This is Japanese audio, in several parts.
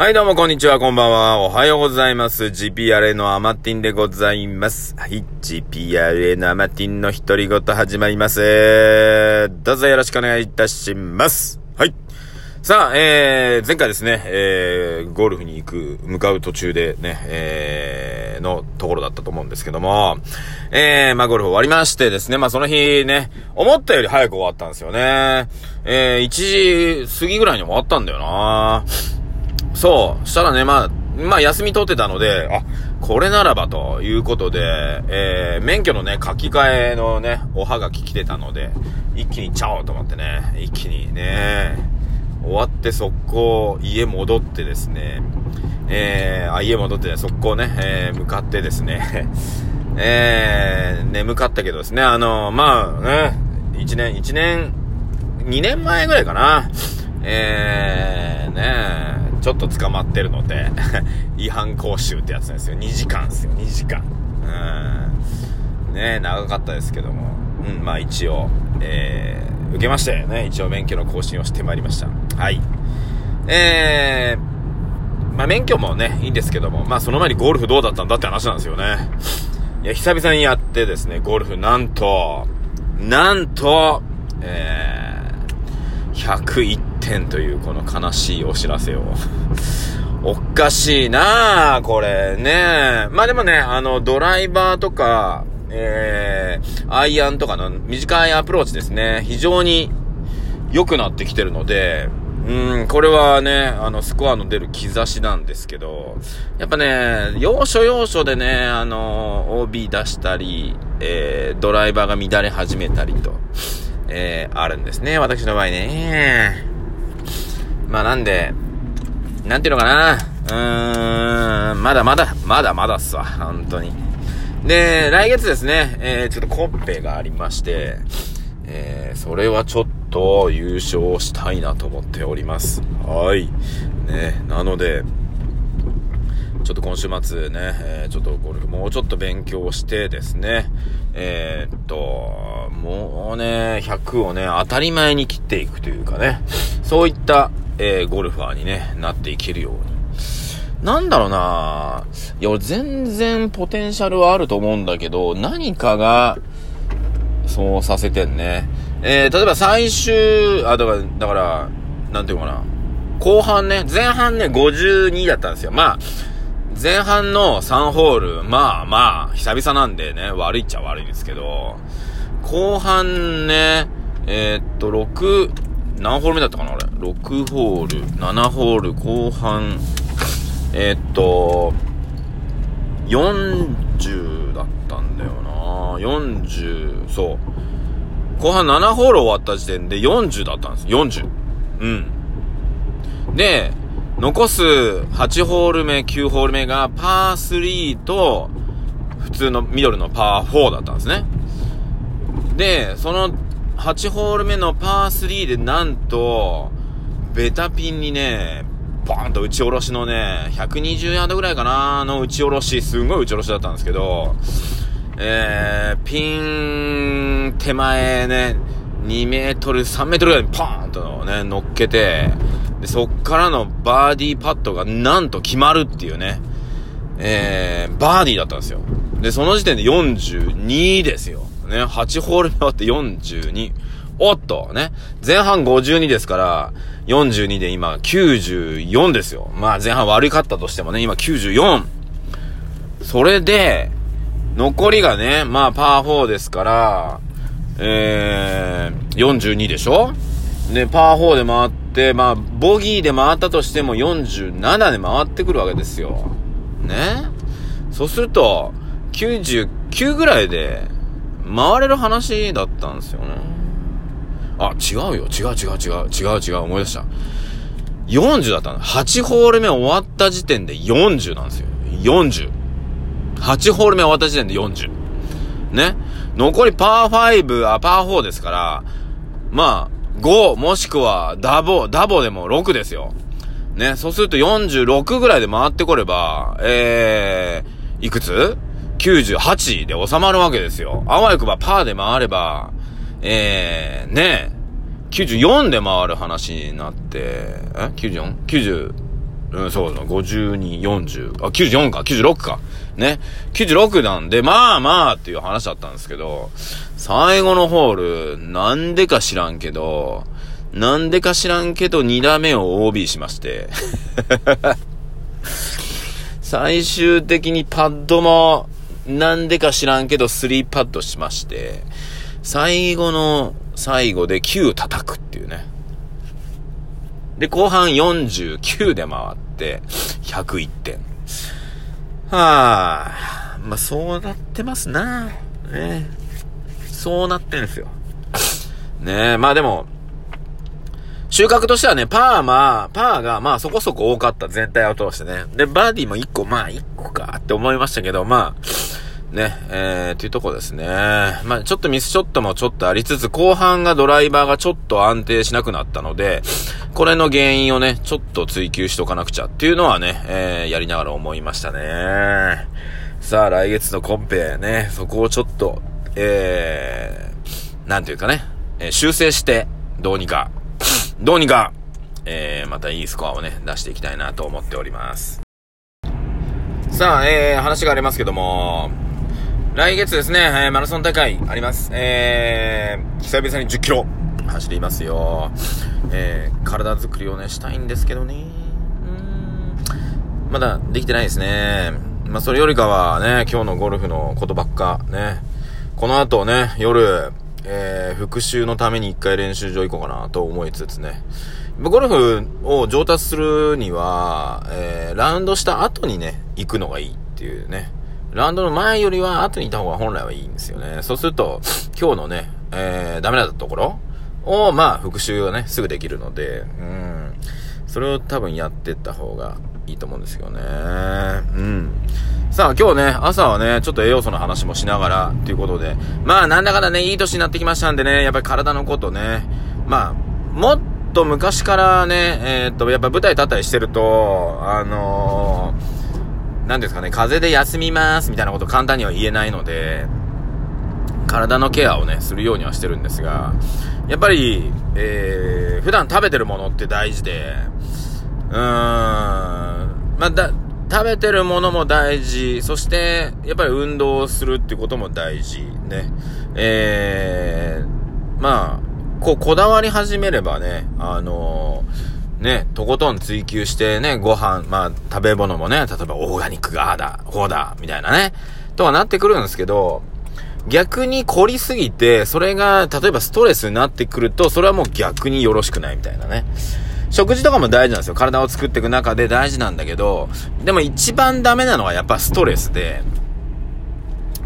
はい、どうも、こんにちは、こんばんは。おはようございます。GPRA のアマティンでございます。はい、GPRA のアマティンの独り言始まります。どうぞよろしくお願いいたします。はい。さあ、えー、前回ですね、えー、ゴルフに行く、向かう途中でね、えー、のところだったと思うんですけども、えー、まあゴルフ終わりましてですね、まあその日ね、思ったより早く終わったんですよね。えー、1時過ぎぐらいに終わったんだよなそう。したらね、まあ、まあ休み取ってたので、あ、これならばということで、えー、免許のね、書き換えのね、おはがき来てたので、一気にちゃおうと思ってね、一気にね、終わって速攻家戻ってですね、えー、あ、家戻ってね、速攻ね、えー、向かってですね、えー、眠かったけどですね、あの、まあね、一年、一年、二年前ぐらいかな、えー、ねちょっと捕まってるので、違反講習ってやつなんですよ。2時間ですよ、2時間。うん。ね長かったですけども。うん、まあ一応、えー、受けまして、ね、一応免許の更新をしてまいりました。はい。えー、まあ免許もね、いいんですけども、まあその前にゴルフどうだったんだって話なんですよね。いや、久々にやってですね、ゴルフなんと、なんと、えー、101点というこの悲しいお知らせを。おかしいなあこれね。まあでもね、あの、ドライバーとか、えー、アイアンとかの短いアプローチですね。非常に良くなってきてるので、うん、これはね、あの、スコアの出る兆しなんですけど、やっぱね、要所要所でね、あの、OB 出したり、えー、ドライバーが乱れ始めたりと、えー、あるんですね、私の場合ね。まあなんで、なんていうのかな、うーん、まだまだ、まだまだっすわ、本当に。で、来月ですね、えー、ちょっとコッペがありまして、えー、それはちょっと優勝したいなと思っております。はい。ね、なので、ちょっと今週末ね、えー、ちょっとゴルフもうちょっと勉強してですね、えー、っと、もうね、100をね、当たり前に切っていくというかね、そういった、えー、ゴルファーにね、なっていけるように。なんだろうないや、俺全然ポテンシャルはあると思うんだけど、何かが、そうさせてんね。えー、例えば最終、あ、だから、だから、なんていうのかな。後半ね、前半ね、52だったんですよ。まあ、前半の3ホール、まあまあ、久々なんでね、悪いっちゃ悪いですけど、後半ね、えー、っと、6、何ホール目だったかな俺。6ホール、7ホール、後半、えー、っと、40だったんだよな40、そう。後半7ホール終わった時点で40だったんです。40。うん。で、残す8ホール目、9ホール目がパー3と、普通のミドルのパー4だったんですね。で、その8ホール目のパー3でなんと、ベタピンにね、バーンと打ち下ろしのね、120ヤードぐらいかなの打ち下ろし、すんごい打ち下ろしだったんですけど、えー、ピン手前ね、2メートル、3メートルぐらいにパーンとね、乗っけて、で、そっからのバーディーパットがなんと決まるっていうね、えー、バーディーだったんですよ。で、その時点で42ですよ。ね、8ホール目終わって42。おっと、ね。前半52ですから、42で今94ですよ。まあ前半悪かったとしてもね、今94。それで、残りがね、まあパー4ですから、えー、42でしょ？で、パー4で回って、まあ、ボギーで回ったとしても47で回ってくるわけですよ。ね？そうすると、99ぐらいで回れる話だったんですよね。あ、違うよ。違う違う違う。違う違う。思い出した。40だったの。8ホール目終わった時点で40なんですよ。40。8ホール目終わった時点で40。ね？残りパー5、あ、パー4ですから、まあ、5もしくはダボ、ダボでも6ですよ。ね。そうすると46ぐらいで回ってこれば、えー、いくつ ?98 で収まるわけですよ。あわよくばパーで回れば、えー、ね94で回る話になって、え ?94?90、うん、そうだ、52、40、あ、94か、96か。ね。96なんで、まあまあっていう話だったんですけど、最後のホール、なんでか知らんけど、なんでか知らんけど、2打目を OB しまして。最終的にパッドも、なんでか知らんけど、3パッドしまして、最後の最後で9叩くっていうね。で、後半49で回って、101点。はあ、まあ、そうなってますな。ねそうなってんすよ。ねえ、まあでも、収穫としてはね、パーま、パーがまあそこそこ多かった全体を通してね。で、バーディーも1個、まあ1個かって思いましたけど、まあ、ね、えー、というとこですね。まあ、ちょっとミスショットもちょっとありつつ、後半がドライバーがちょっと安定しなくなったので、これの原因をね、ちょっと追求しとかなくちゃっていうのはね、えー、やりながら思いましたね。さあ、来月のコンペね、そこをちょっと、えー、なんていうかね、え、修正して、どうにか、どうにか、えー、またいいスコアをね、出していきたいなと思っております。さあ、えー、話がありますけども、来月ですね、えー、マラソン大会あります。えー、久々に10キロ走りますよ。えー、体作りをね、したいんですけどね。まだできてないですね。まあ、それよりかはね、今日のゴルフのことばっか、ね。この後ね、夜、えー、復習のために一回練習場行こうかなと思いつつね。ゴルフを上達するには、えー、ラウンドした後にね、行くのがいいっていうね。ラウンドの前よりは後にいた方が本来はいいんですよね。そうすると、今日のね、えー、ダメだったところを、まあ、復習がね、すぐできるので、うん。それを多分やってった方がいいと思うんですよね。うん。さあ、今日ね、朝はね、ちょっと栄養素の話もしながら、ということで、まあ、なんだかんだね、いい年になってきましたんでね、やっぱり体のことね、まあ、もっと昔からね、えー、っと、やっぱ舞台立ったりしてると、あのー何ですかね、風邪で休みますみたいなこと簡単には言えないので、体のケアをね、するようにはしてるんですが、やっぱり、えー、普段食べてるものって大事で、うーん、まあ、だ、食べてるものも大事、そして、やっぱり運動をするってことも大事、ね。えー、まあ、こう、こだわり始めればね、あのーね、とことん追求してね、ご飯、まあ、食べ物もね、例えばオーガニックがあだ、こうだ、みたいなね、とはなってくるんですけど、逆に凝りすぎて、それが、例えばストレスになってくると、それはもう逆によろしくないみたいなね。食事とかも大事なんですよ。体を作っていく中で大事なんだけど、でも一番ダメなのはやっぱストレスで、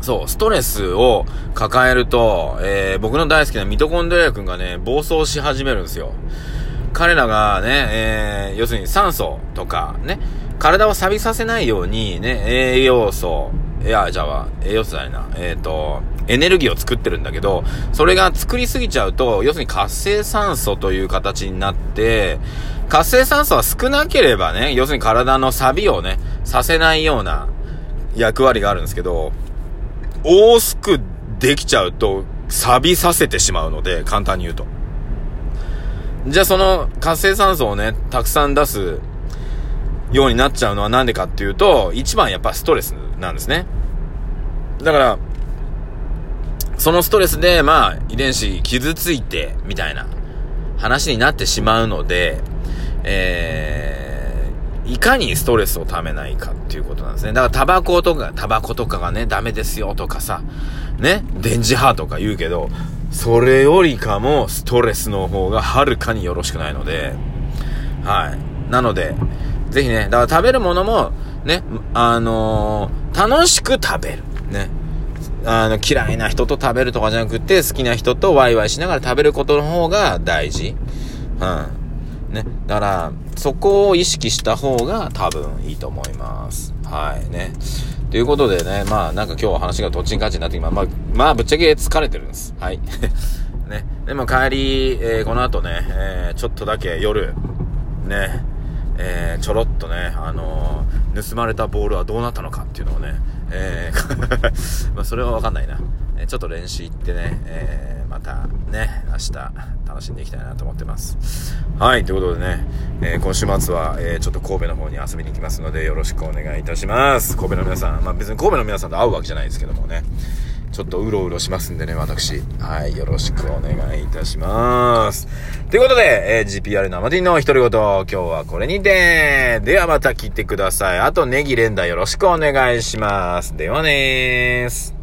そう、ストレスを抱えると、えー、僕の大好きなミトコンドリア君がね、暴走し始めるんですよ。彼らがね、えー、要するに酸素とか、ね、体を錆びさせないように、ね、栄養素、いや、じゃあ、栄養素じゃないな、えっ、ー、と、エネルギーを作ってるんだけど、それが作りすぎちゃうと、要するに活性酸素という形になって、活性酸素は少なければね、要するに体の錆びをね、させないような役割があるんですけど、多すくできちゃうと、錆びさせてしまうので、簡単に言うと。じゃあその活性酸素をね、たくさん出すようになっちゃうのはなんでかっていうと、一番やっぱストレスなんですね。だから、そのストレスで、まあ、遺伝子傷ついて、みたいな話になってしまうので、えー、いかにストレスをためないかっていうことなんですね。だからタバコとか、タバコとかがね、ダメですよとかさ、ね、電磁波とか言うけど、それよりかもストレスの方がはるかによろしくないので、はい。なので、ぜひね、だから食べるものも、ね、あのー、楽しく食べる。ね。あの、嫌いな人と食べるとかじゃなくて、好きな人とワイワイしながら食べることの方が大事。うん。ね。だから、そこを意識した方が多分いいと思います。はいね。ということでね、まあなんか今日は話がどっちにかちになってきままあ、まあぶっちゃけ疲れてるんです。はい。ね。でも帰り、えー、この後ね、えー、ちょっとだけ夜、ね、えー、ちょろっとね、あの、盗まれたボールはどうなったのかっていうのをね、えー、まあそれはわかんないな。えちょっと練習行ってね、えーまたね、明日楽しんでいきたいなと思ってます。はい、ということでね、えー、今週末は、えー、ちょっと神戸の方に遊びに行きますのでよろしくお願いいたします。神戸の皆さん、まあ別に神戸の皆さんと会うわけじゃないですけどもね、ちょっとうろうろしますんでね、私。はい、よろしくお願いいたします。ということで、えー、GPR 生ティの独り言、今日はこれにて、ではまた聞いてください。あとネギ連打よろしくお願いします。ではねーす。